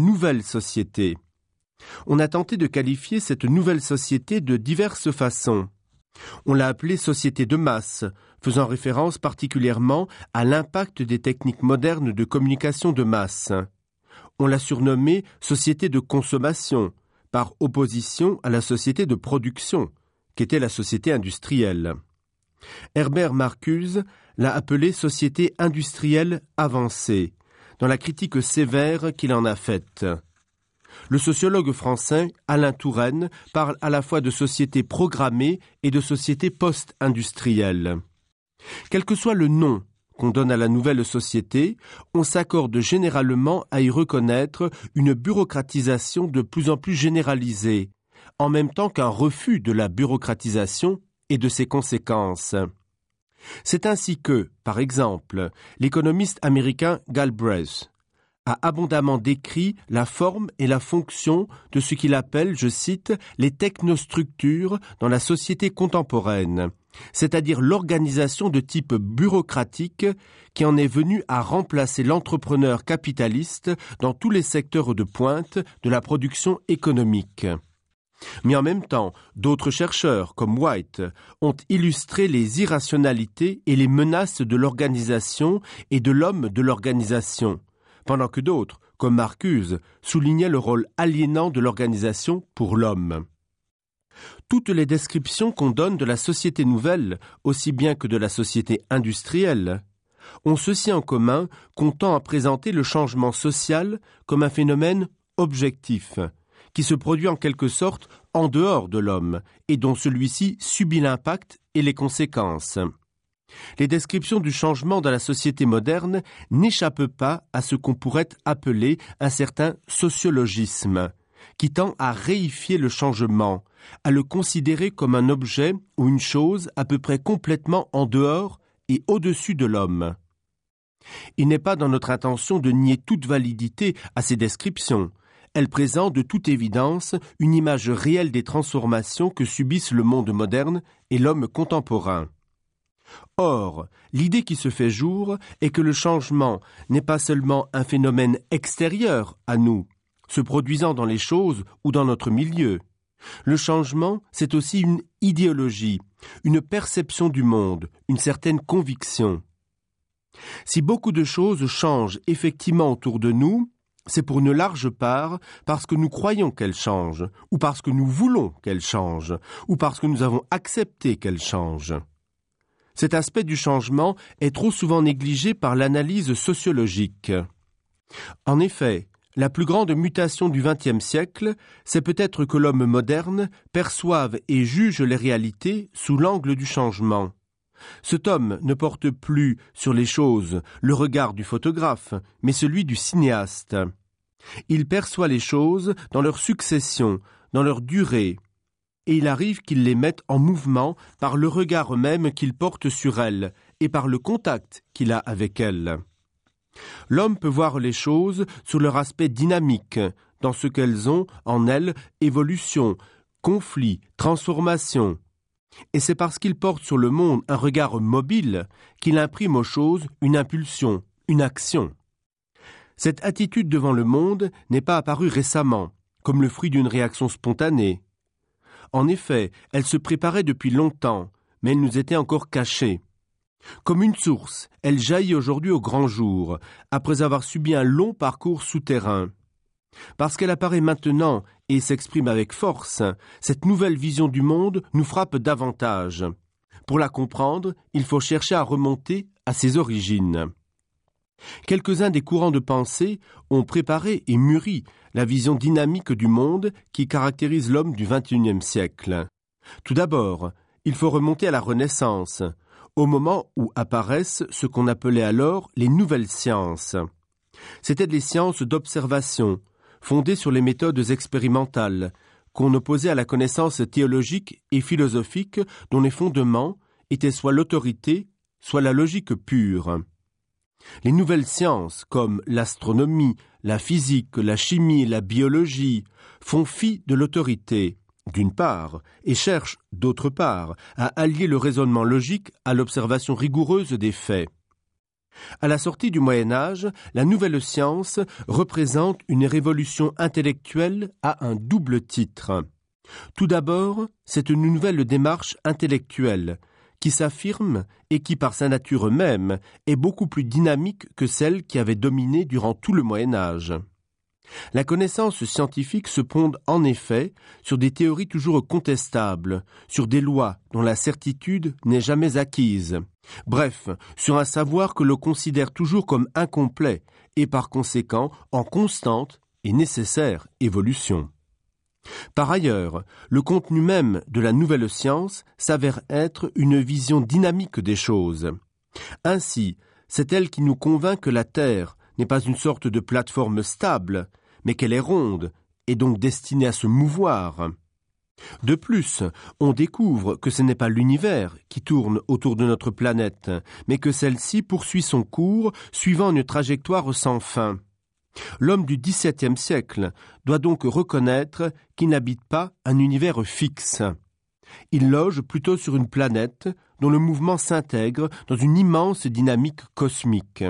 nouvelle société. On a tenté de qualifier cette nouvelle société de diverses façons. On l'a appelée société de masse, faisant référence particulièrement à l'impact des techniques modernes de communication de masse. On l'a surnommée société de consommation, par opposition à la société de production, qu'était la société industrielle. Herbert Marcuse l'a appelée société industrielle avancée, dans la critique sévère qu'il en a faite. Le sociologue français Alain Touraine parle à la fois de société programmée et de société post-industrielle. Quel que soit le nom qu'on donne à la nouvelle société, on s'accorde généralement à y reconnaître une bureaucratisation de plus en plus généralisée, en même temps qu'un refus de la bureaucratisation et de ses conséquences. C'est ainsi que, par exemple, l'économiste américain Galbraith a abondamment décrit la forme et la fonction de ce qu'il appelle, je cite, les technostructures dans la société contemporaine, c'est-à-dire l'organisation de type bureaucratique qui en est venue à remplacer l'entrepreneur capitaliste dans tous les secteurs de pointe de la production économique. Mais en même temps, d'autres chercheurs, comme White, ont illustré les irrationalités et les menaces de l'organisation et de l'homme de l'organisation, pendant que d'autres, comme Marcuse, soulignaient le rôle aliénant de l'organisation pour l'homme. Toutes les descriptions qu'on donne de la société nouvelle, aussi bien que de la société industrielle, ont ceci en commun qu'on tend à présenter le changement social comme un phénomène objectif, qui se produit en quelque sorte en dehors de l'homme, et dont celui-ci subit l'impact et les conséquences. Les descriptions du changement dans la société moderne n'échappent pas à ce qu'on pourrait appeler un certain sociologisme, qui tend à réifier le changement, à le considérer comme un objet ou une chose à peu près complètement en dehors et au-dessus de l'homme. Il n'est pas dans notre intention de nier toute validité à ces descriptions. Elles présentent de toute évidence une image réelle des transformations que subissent le monde moderne et l'homme contemporain. Or, l'idée qui se fait jour est que le changement n'est pas seulement un phénomène extérieur à nous, se produisant dans les choses ou dans notre milieu. Le changement, c'est aussi une idéologie, une perception du monde, une certaine conviction. Si beaucoup de choses changent effectivement autour de nous, c'est pour une large part parce que nous croyons qu'elles changent, ou parce que nous voulons qu'elles changent, ou parce que nous avons accepté qu'elles changent. Cet aspect du changement est trop souvent négligé par l'analyse sociologique. En effet, la plus grande mutation du XXe siècle, c'est peut-être que l'homme moderne perçoive et juge les réalités sous l'angle du changement. Cet homme ne porte plus sur les choses le regard du photographe, mais celui du cinéaste. Il perçoit les choses dans leur succession, dans leur durée, et il arrive qu'il les mette en mouvement par le regard même qu'il porte sur elles et par le contact qu'il a avec elles. L'homme peut voir les choses sous leur aspect dynamique, dans ce qu'elles ont en elles évolution, conflit, transformation. Et c'est parce qu'il porte sur le monde un regard mobile qu'il imprime aux choses une impulsion, une action. Cette attitude devant le monde n'est pas apparue récemment, comme le fruit d'une réaction spontanée. En effet, elle se préparait depuis longtemps, mais elle nous était encore cachée. Comme une source, elle jaillit aujourd'hui au grand jour, après avoir subi un long parcours souterrain. Parce qu'elle apparaît maintenant et s'exprime avec force, cette nouvelle vision du monde nous frappe davantage. Pour la comprendre, il faut chercher à remonter à ses origines. Quelques-uns des courants de pensée ont préparé et mûri la vision dynamique du monde qui caractérise l'homme du XXIe siècle. Tout d'abord, il faut remonter à la Renaissance, au moment où apparaissent ce qu'on appelait alors les nouvelles sciences. C'étaient des sciences d'observation, fondées sur les méthodes expérimentales, qu'on opposait à la connaissance théologique et philosophique dont les fondements étaient soit l'autorité, soit la logique pure. Les nouvelles sciences, comme l'astronomie, la physique, la chimie, la biologie, font fi de l'autorité, d'une part, et cherchent, d'autre part, à allier le raisonnement logique à l'observation rigoureuse des faits. À la sortie du Moyen Âge, la nouvelle science représente une révolution intellectuelle à un double titre. Tout d'abord, c'est une nouvelle démarche intellectuelle qui s'affirme et qui, par sa nature même, est beaucoup plus dynamique que celle qui avait dominé durant tout le Moyen Âge. La connaissance scientifique se fonde en effet sur des théories toujours contestables, sur des lois dont la certitude n'est jamais acquise, bref, sur un savoir que l'on considère toujours comme incomplet et par conséquent en constante et nécessaire évolution. Par ailleurs, le contenu même de la nouvelle science s'avère être une vision dynamique des choses. Ainsi, c'est elle qui nous convainc que la Terre n'est pas une sorte de plateforme stable, mais qu'elle est ronde et donc destinée à se mouvoir. De plus, on découvre que ce n'est pas l'univers qui tourne autour de notre planète, mais que celle-ci poursuit son cours suivant une trajectoire sans fin. L'homme du XVIIe siècle doit donc reconnaître qu'il n'habite pas un univers fixe. Il loge plutôt sur une planète dont le mouvement s'intègre dans une immense dynamique cosmique.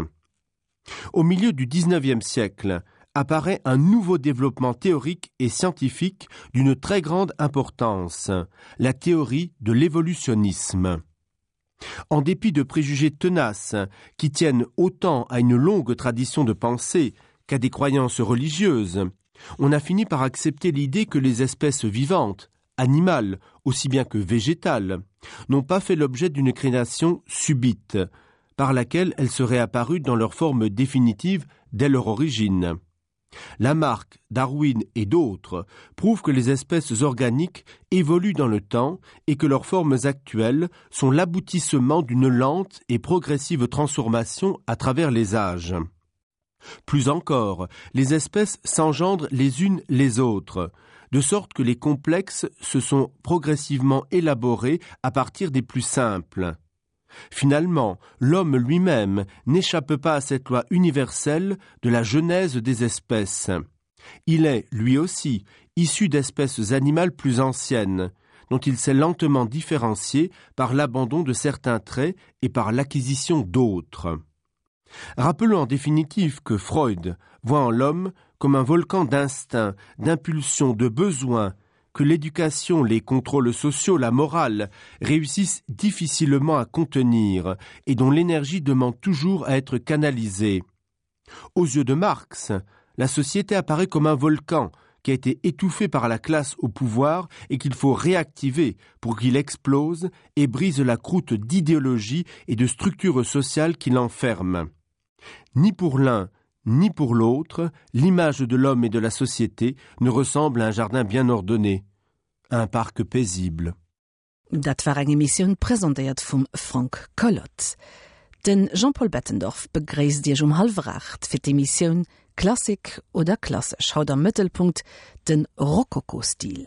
Au milieu du XIXe siècle apparaît un nouveau développement théorique et scientifique d'une très grande importance, la théorie de l'évolutionnisme. En dépit de préjugés tenaces qui tiennent autant à une longue tradition de pensée qu'à des croyances religieuses, on a fini par accepter l'idée que les espèces vivantes, animales aussi bien que végétales, n'ont pas fait l'objet d'une création subite, par laquelle elles seraient apparues dans leur forme définitive dès leur origine. Lamarck, Darwin et d'autres prouvent que les espèces organiques évoluent dans le temps et que leurs formes actuelles sont l'aboutissement d'une lente et progressive transformation à travers les âges. Plus encore, les espèces s'engendrent les unes les autres, de sorte que les complexes se sont progressivement élaborés à partir des plus simples. Finalement, l'homme lui-même n'échappe pas à cette loi universelle de la genèse des espèces. Il est, lui aussi, issu d'espèces animales plus anciennes, dont il s'est lentement différencié par l'abandon de certains traits et par l'acquisition d'autres. Rappelons en définitive que Freud voit en l'homme comme un volcan d'instinct, d'impulsion, de besoin, que l'éducation, les contrôles sociaux, la morale réussissent difficilement à contenir et dont l'énergie demande toujours à être canalisée. Aux yeux de Marx, la société apparaît comme un volcan qui a été étouffé par la classe au pouvoir et qu'il faut réactiver pour qu'il explose et brise la croûte d'idéologie et de structures sociales qui l'enferment. Ni pour l'un, ni pour l'autre, l'image de l'homme et de la société ne ressemble à un jardin bien ordonné, un parc paisible. Dat war eng Emission präsentiert vum Frank Collot. Den Jean-Paul Bettendorf begréist Dir um halfracht fir d'Emissionioun Klassik oder klassisch haut am Mëttelpunkt den Rokokostil.